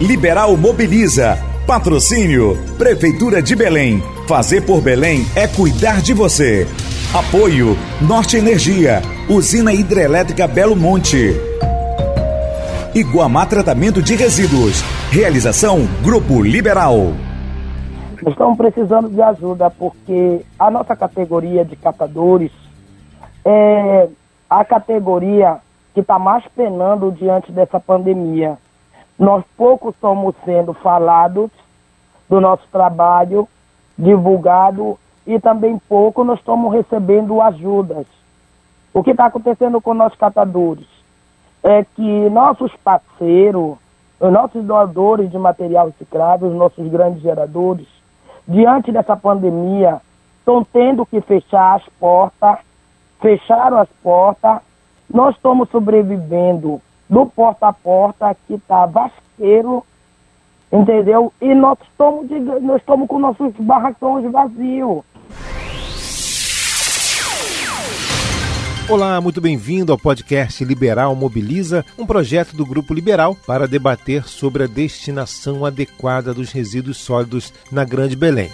Liberal Mobiliza. Patrocínio Prefeitura de Belém. Fazer por Belém é cuidar de você. Apoio Norte Energia. Usina Hidrelétrica Belo Monte. Iguamá Tratamento de Resíduos. Realização Grupo Liberal. Estamos precisando de ajuda porque a nossa categoria de catadores é a categoria que está mais penando diante dessa pandemia. Nós pouco estamos sendo falados do nosso trabalho, divulgado, e também pouco nós estamos recebendo ajudas. O que está acontecendo com nós catadores é que nossos parceiros, os nossos doadores de material reciclado, os nossos grandes geradores, diante dessa pandemia, estão tendo que fechar as portas, fecharam as portas. Nós estamos sobrevivendo do porta a porta, que está vasqueiro, entendeu? E nós estamos, nós estamos com nossos barracões vazios. Olá, muito bem-vindo ao podcast Liberal Mobiliza, um projeto do Grupo Liberal para debater sobre a destinação adequada dos resíduos sólidos na Grande Belém.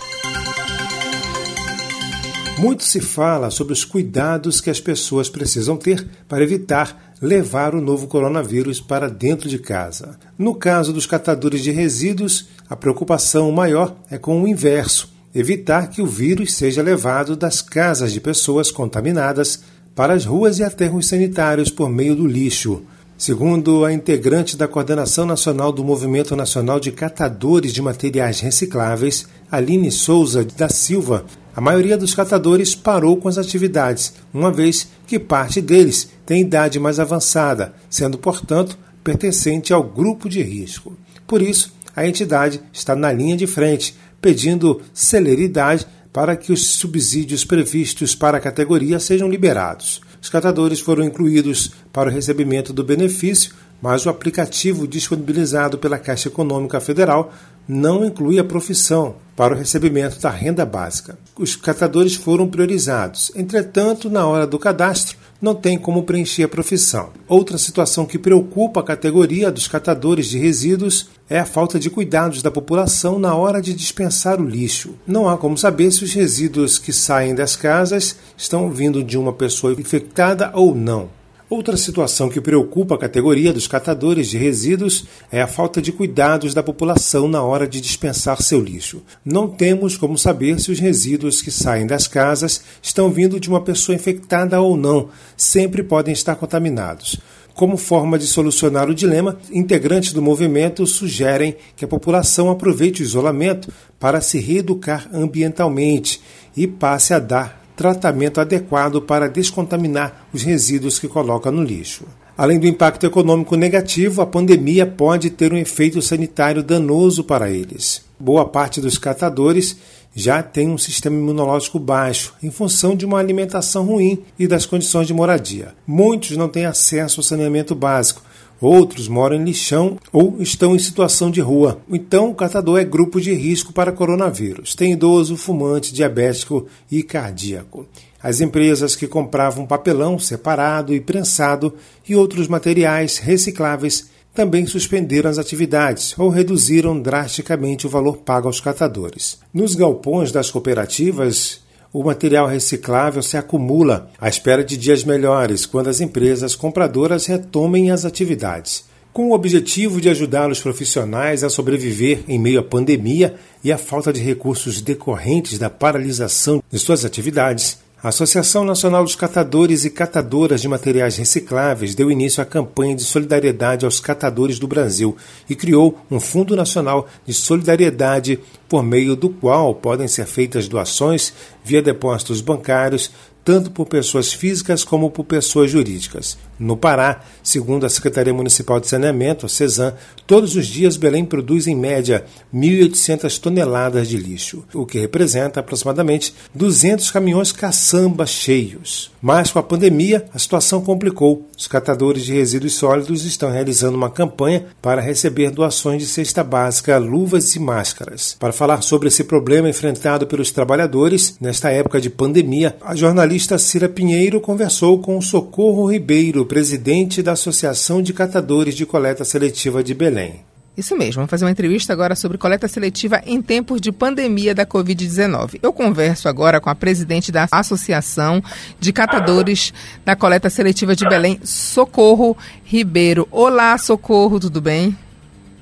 Muito se fala sobre os cuidados que as pessoas precisam ter para evitar levar o novo coronavírus para dentro de casa. No caso dos catadores de resíduos, a preocupação maior é com o inverso: evitar que o vírus seja levado das casas de pessoas contaminadas para as ruas e aterros sanitários por meio do lixo. Segundo a integrante da Coordenação Nacional do Movimento Nacional de Catadores de Materiais Recicláveis, Aline Souza da Silva, a maioria dos catadores parou com as atividades, uma vez que parte deles tem idade mais avançada, sendo, portanto, pertencente ao grupo de risco. Por isso, a entidade está na linha de frente, pedindo celeridade para que os subsídios previstos para a categoria sejam liberados. Os catadores foram incluídos para o recebimento do benefício, mas o aplicativo disponibilizado pela Caixa Econômica Federal não inclui a profissão para o recebimento da renda básica. Os catadores foram priorizados. Entretanto, na hora do cadastro, não tem como preencher a profissão. Outra situação que preocupa a categoria dos catadores de resíduos é a falta de cuidados da população na hora de dispensar o lixo. Não há como saber se os resíduos que saem das casas estão vindo de uma pessoa infectada ou não. Outra situação que preocupa a categoria dos catadores de resíduos é a falta de cuidados da população na hora de dispensar seu lixo. Não temos como saber se os resíduos que saem das casas estão vindo de uma pessoa infectada ou não, sempre podem estar contaminados. Como forma de solucionar o dilema, integrantes do movimento sugerem que a população aproveite o isolamento para se reeducar ambientalmente e passe a dar tratamento adequado para descontaminar os resíduos que coloca no lixo. Além do impacto econômico negativo, a pandemia pode ter um efeito sanitário danoso para eles. Boa parte dos catadores já tem um sistema imunológico baixo, em função de uma alimentação ruim e das condições de moradia. Muitos não têm acesso ao saneamento básico, Outros moram em lixão ou estão em situação de rua. Então, o catador é grupo de risco para coronavírus. Tem idoso, fumante, diabético e cardíaco. As empresas que compravam papelão separado e prensado e outros materiais recicláveis também suspenderam as atividades ou reduziram drasticamente o valor pago aos catadores. Nos galpões das cooperativas, o material reciclável se acumula à espera de dias melhores, quando as empresas compradoras retomem as atividades. Com o objetivo de ajudar os profissionais a sobreviver em meio à pandemia e à falta de recursos decorrentes da paralisação de suas atividades, a Associação Nacional dos Catadores e Catadoras de Materiais Recicláveis deu início à campanha de solidariedade aos catadores do Brasil e criou um Fundo Nacional de Solidariedade, por meio do qual podem ser feitas doações via depósitos bancários, tanto por pessoas físicas como por pessoas jurídicas. No Pará, segundo a Secretaria Municipal de Saneamento, a CESAM, todos os dias Belém produz em média 1.800 toneladas de lixo, o que representa aproximadamente 200 caminhões caçamba cheios. Mas com a pandemia, a situação complicou. Os catadores de resíduos sólidos estão realizando uma campanha para receber doações de cesta básica, luvas e máscaras. Para falar sobre esse problema enfrentado pelos trabalhadores nesta época de pandemia, a jornalista Cira Pinheiro conversou com o Socorro Ribeiro, presidente da Associação de Catadores de Coleta Seletiva de Belém. Isso mesmo, vamos fazer uma entrevista agora sobre coleta seletiva em tempos de pandemia da Covid-19. Eu converso agora com a presidente da Associação de Catadores da Coleta Seletiva de Belém, Socorro Ribeiro. Olá, Socorro, tudo bem?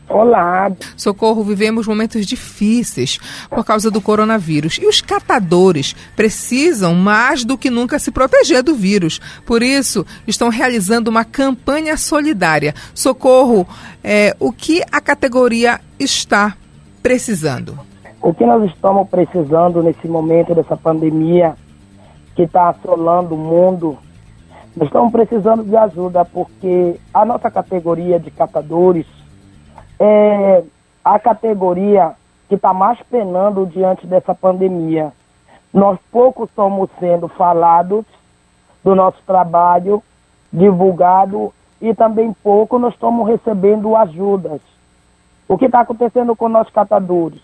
Olá. Socorro, vivemos momentos difíceis por causa do coronavírus e os catadores precisam mais do que nunca se proteger do vírus. Por isso, estão realizando uma campanha solidária. Socorro, é, o que a categoria está precisando? O que nós estamos precisando nesse momento dessa pandemia que está assolando o mundo, nós estamos precisando de ajuda porque a nossa categoria de catadores é a categoria que está mais penando diante dessa pandemia. Nós pouco estamos sendo falados do nosso trabalho, divulgado, e também pouco nós estamos recebendo ajudas. O que está acontecendo com nós catadores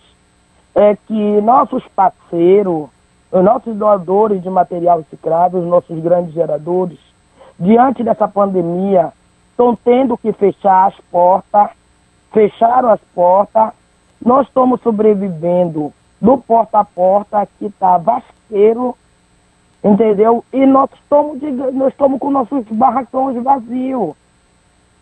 é que nossos parceiros, os nossos doadores de material reciclado, os nossos grandes geradores, diante dessa pandemia, estão tendo que fechar as portas fecharam as portas, nós estamos sobrevivendo do porta a porta que está vasqueiro, entendeu? E nós estamos, nós estamos com nossos barracões vazios.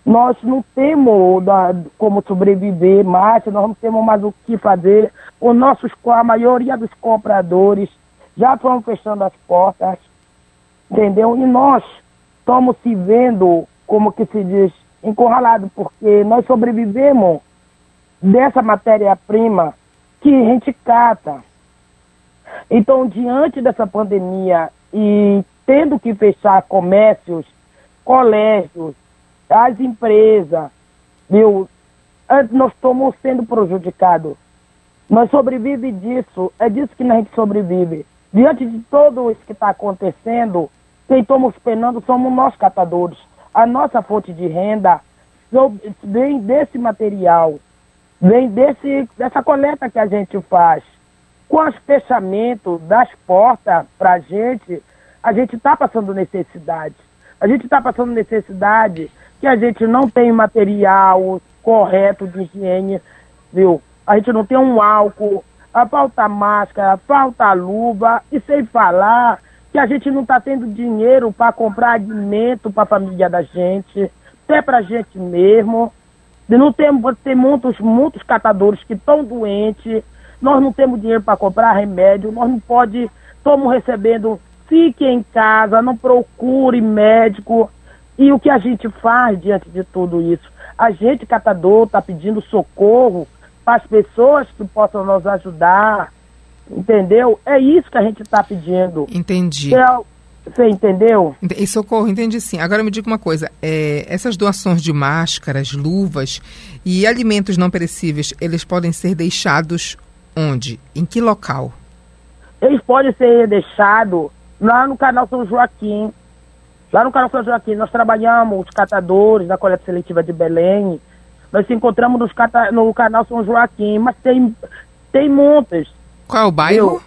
Nós não temos da, como sobreviver mais, nós não temos mais o que fazer. Os nossos, a maioria dos compradores já estão fechando as portas, entendeu? E nós estamos se vendo, como que se diz, encurralado, porque nós sobrevivemos dessa matéria-prima que a gente cata. Então, diante dessa pandemia e tendo que fechar comércios, colégios, as empresas, viu, nós estamos sendo prejudicados. Nós sobrevivemos disso, é disso que a gente sobrevive. Diante de tudo isso que está acontecendo, quem estamos penando somos nós catadores a nossa fonte de renda vem desse material, vem desse, dessa coleta que a gente faz. Com os fechamentos das portas para a gente, a gente está passando necessidade. A gente está passando necessidade que a gente não tem material correto de higiene, viu? A gente não tem um álcool, falta máscara, falta luva, e sem falar que a gente não está tendo dinheiro para comprar alimento para a família da gente, até para a gente mesmo. Não temos, tem muitos, muitos catadores que estão doentes, nós não temos dinheiro para comprar remédio, nós não pode, estamos recebendo, fique em casa, não procure médico. E o que a gente faz diante de tudo isso? A gente, catador, está pedindo socorro para as pessoas que possam nos ajudar, Entendeu? É isso que a gente está pedindo. Entendi. Você entendeu? E socorro, entendi sim. Agora me diga uma coisa: é, essas doações de máscaras, luvas e alimentos não perecíveis, eles podem ser deixados onde? Em que local? Eles podem ser deixados lá no canal São Joaquim. Lá no canal São Joaquim, nós trabalhamos os catadores da coleta seletiva de Belém. Nós se encontramos nos cata no canal São Joaquim, mas tem, tem muitas. Qual é o bairro?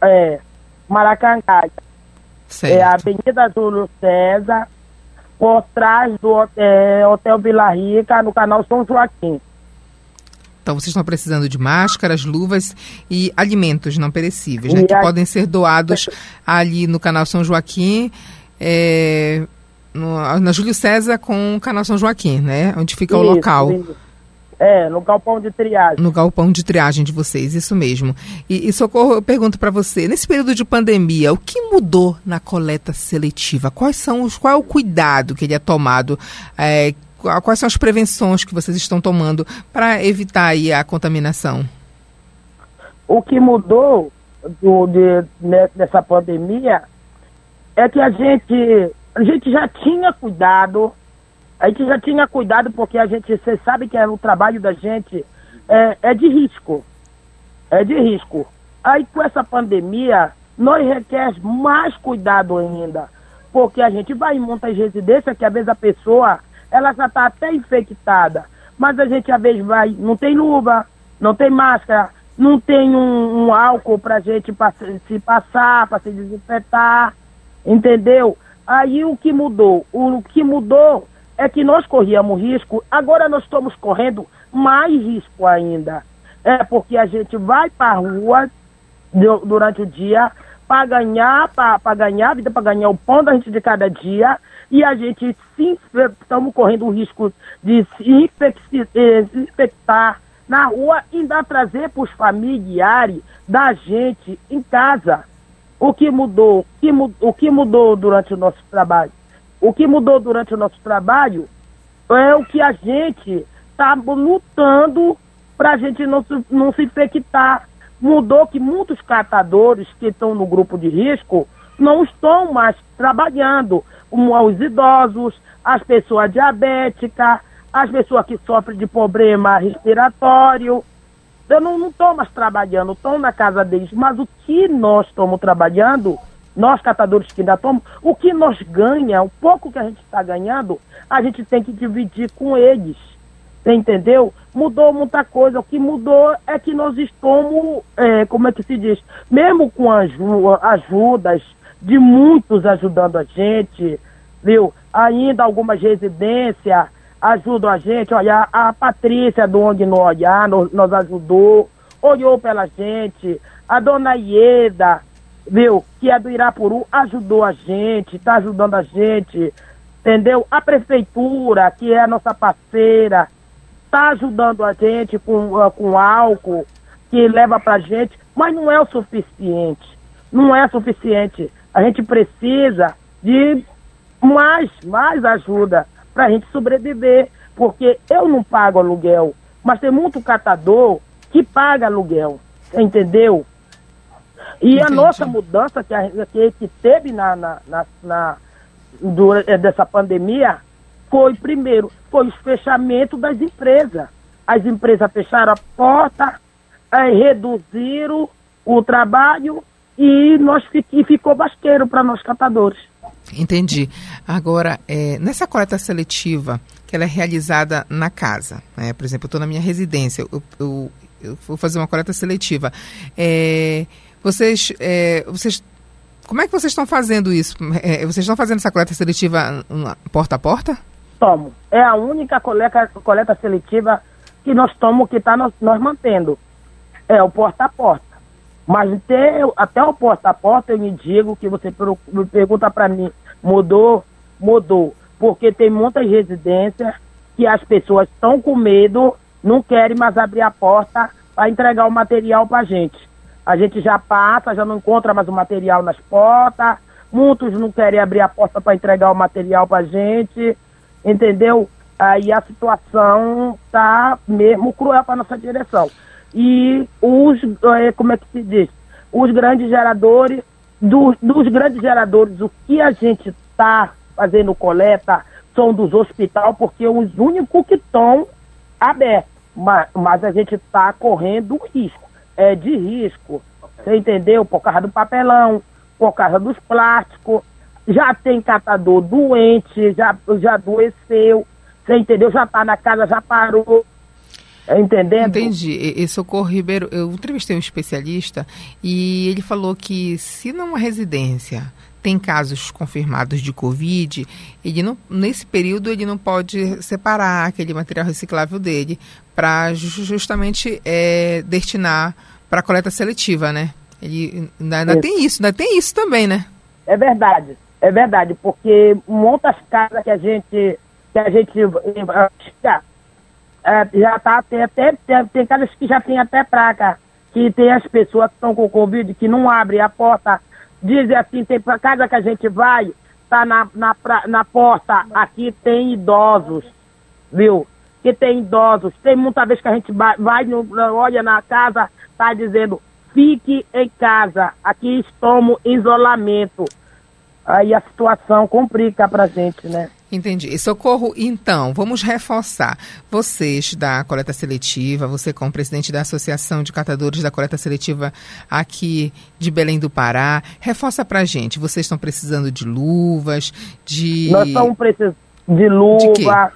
Eu, é, Maracangalha. Certo. É a Avenida Júlio César, por trás do é, Hotel Vila Rica, no canal São Joaquim. Então vocês estão precisando de máscaras, luvas e alimentos não perecíveis, né? que a... podem ser doados ali no canal São Joaquim, é, no, na Júlio César com o canal São Joaquim, né? Onde fica isso, o local. Isso. É, no galpão de triagem. No galpão de triagem de vocês, isso mesmo. E, e Socorro, eu pergunto para você, nesse período de pandemia, o que mudou na coleta seletiva? Quais são os, qual é o cuidado que ele é tomado? É, quais são as prevenções que vocês estão tomando para evitar aí a contaminação? O que mudou do, de, nessa pandemia é que a gente, a gente já tinha cuidado a gente já tinha cuidado porque a gente, você sabe que é, o trabalho da gente é, é de risco. É de risco. Aí com essa pandemia, nós requer mais cuidado ainda. Porque a gente vai em muitas residências que às vezes a pessoa, ela já está até infectada. Mas a gente às vezes vai, não tem luva, não tem máscara, não tem um, um álcool para a gente pra, se passar, para se desinfetar, entendeu? Aí o que mudou? O que mudou é que nós corríamos risco, agora nós estamos correndo mais risco ainda. É porque a gente vai para a rua durante o dia para ganhar, para ganhar a vida, para ganhar o pão da gente de cada dia, e a gente sim estamos correndo o risco de se eh, infectar na rua e ainda trazer para os familiares da gente em casa. O que mudou? O que mudou durante o nosso trabalho? O que mudou durante o nosso trabalho é o que a gente está lutando para a gente não se, não se infectar. Mudou que muitos catadores que estão no grupo de risco não estão mais trabalhando. Os idosos, as pessoas diabéticas, as pessoas que sofrem de problema respiratório. Eu não estou mais trabalhando, estão na casa deles. Mas o que nós estamos trabalhando, nós catadores que ainda estamos, o que nós ganhamos, o pouco que a gente está ganhando, a gente tem que dividir com eles. Entendeu? Mudou muita coisa. O que mudou é que nós estamos, é, como é que se diz? Mesmo com as ajudas de muitos ajudando a gente, viu? Ainda algumas residências ajudam a gente. Olha, a Patrícia do Onde No Olhar nos, nos ajudou, olhou pela gente. A dona Ieda, viu, que é do Irapuru, ajudou a gente, está ajudando a gente, entendeu? A prefeitura, que é a nossa parceira, está ajudando a gente com, uh, com álcool, que leva pra gente, mas não é o suficiente. Não é suficiente. A gente precisa de mais, mais ajuda para a gente sobreviver. Porque eu não pago aluguel, mas tem muito catador que paga aluguel, entendeu? E Entendi. a nossa mudança que, a, que, que teve na, na, na, na do, eh, dessa pandemia foi, primeiro, foi o fechamento das empresas. As empresas fecharam a porta, é, reduziram o trabalho e nós e ficou basqueiro para nós catadores. Entendi. Agora, é, nessa coleta seletiva, que ela é realizada na casa, né? por exemplo, eu estou na minha residência, eu, eu, eu, vou fazer uma coleta seletiva. É, vocês, é, vocês, como é que vocês estão fazendo isso? É, vocês estão fazendo essa coleta seletiva porta a porta? Tomo. É a única coleta, coleta seletiva que nós tomamos, que está nós, nós mantendo. É o porta a porta. Mas até, até o porta a porta eu me digo que você pergunta para mim, mudou? Mudou. Porque tem muitas residências que as pessoas estão com medo, não querem mais abrir a porta para entregar o material para gente. A gente já passa, já não encontra mais o material nas portas, muitos não querem abrir a porta para entregar o material para a gente entendeu? Aí a situação tá mesmo cruel para nossa direção. E os, é, como é que se diz? Os grandes geradores, do, dos grandes geradores, o que a gente está fazendo coleta são dos hospitais, porque os únicos que estão abertos. Mas, mas a gente está correndo risco. É de risco. Você entendeu? Por causa do papelão, por causa dos plásticos já tem catador doente, já, já adoeceu, você entendeu? Já está na casa, já parou. É entendendo? Entendi. E, Socorro Ribeiro, eu entrevistei um especialista e ele falou que se numa residência tem casos confirmados de Covid, ele não, nesse período ele não pode separar aquele material reciclável dele para justamente é, destinar para coleta seletiva, né? Ele ainda, ainda tem isso, ainda tem isso também, né? É verdade. É verdade, porque muitas casas que a gente que a gente já, é, já tá tem até tem, tem casas que já tem até praga que tem as pessoas que estão com Covid que não abrem a porta, dizem assim, tem pra casa que a gente vai, tá na, na, na porta, aqui tem idosos, viu? Que tem idosos. Tem muita vez que a gente vai, vai no, olha na casa, tá dizendo, fique em casa, aqui estamos em isolamento aí a situação complica para a gente, né? Entendi. Socorro, então, vamos reforçar. Vocês da coleta seletiva, você como presidente da Associação de Catadores da Coleta Seletiva aqui de Belém do Pará, reforça para a gente. Vocês estão precisando de luvas, de... Nós estamos precisando de luva,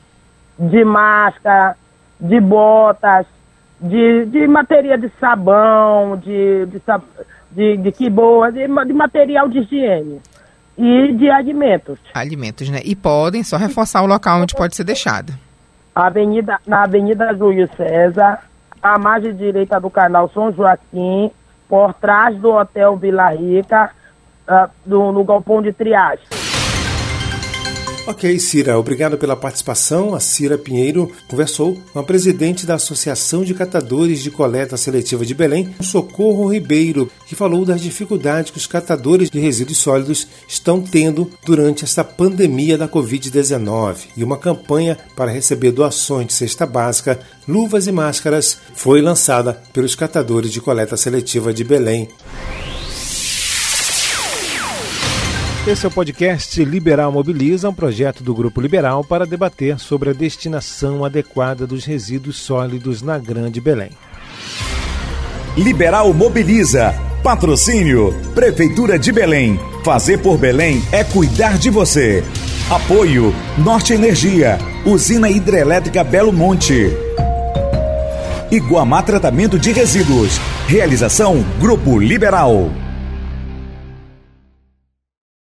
de, de máscara, de botas, de, de material de sabão, de, de, de, de que boa, de, de material de higiene. E de alimentos. Alimentos, né? E podem só reforçar o local onde pode ser deixado. Avenida, na Avenida Júlio César, à margem direita do canal São Joaquim, por trás do Hotel Vila Rica, uh, do, no galpão de triagem. Ok, Cira, obrigado pela participação. A Cira Pinheiro conversou com a presidente da Associação de Catadores de Coleta Seletiva de Belém, Socorro Ribeiro, que falou das dificuldades que os catadores de resíduos sólidos estão tendo durante esta pandemia da Covid-19. E uma campanha para receber doações de cesta básica, luvas e máscaras foi lançada pelos catadores de coleta seletiva de Belém. Esse é o podcast Liberal Mobiliza, um projeto do Grupo Liberal para debater sobre a destinação adequada dos resíduos sólidos na Grande Belém. Liberal Mobiliza. Patrocínio Prefeitura de Belém. Fazer por Belém é cuidar de você. Apoio Norte Energia, Usina Hidrelétrica Belo Monte. Iguamá Tratamento de Resíduos. Realização Grupo Liberal.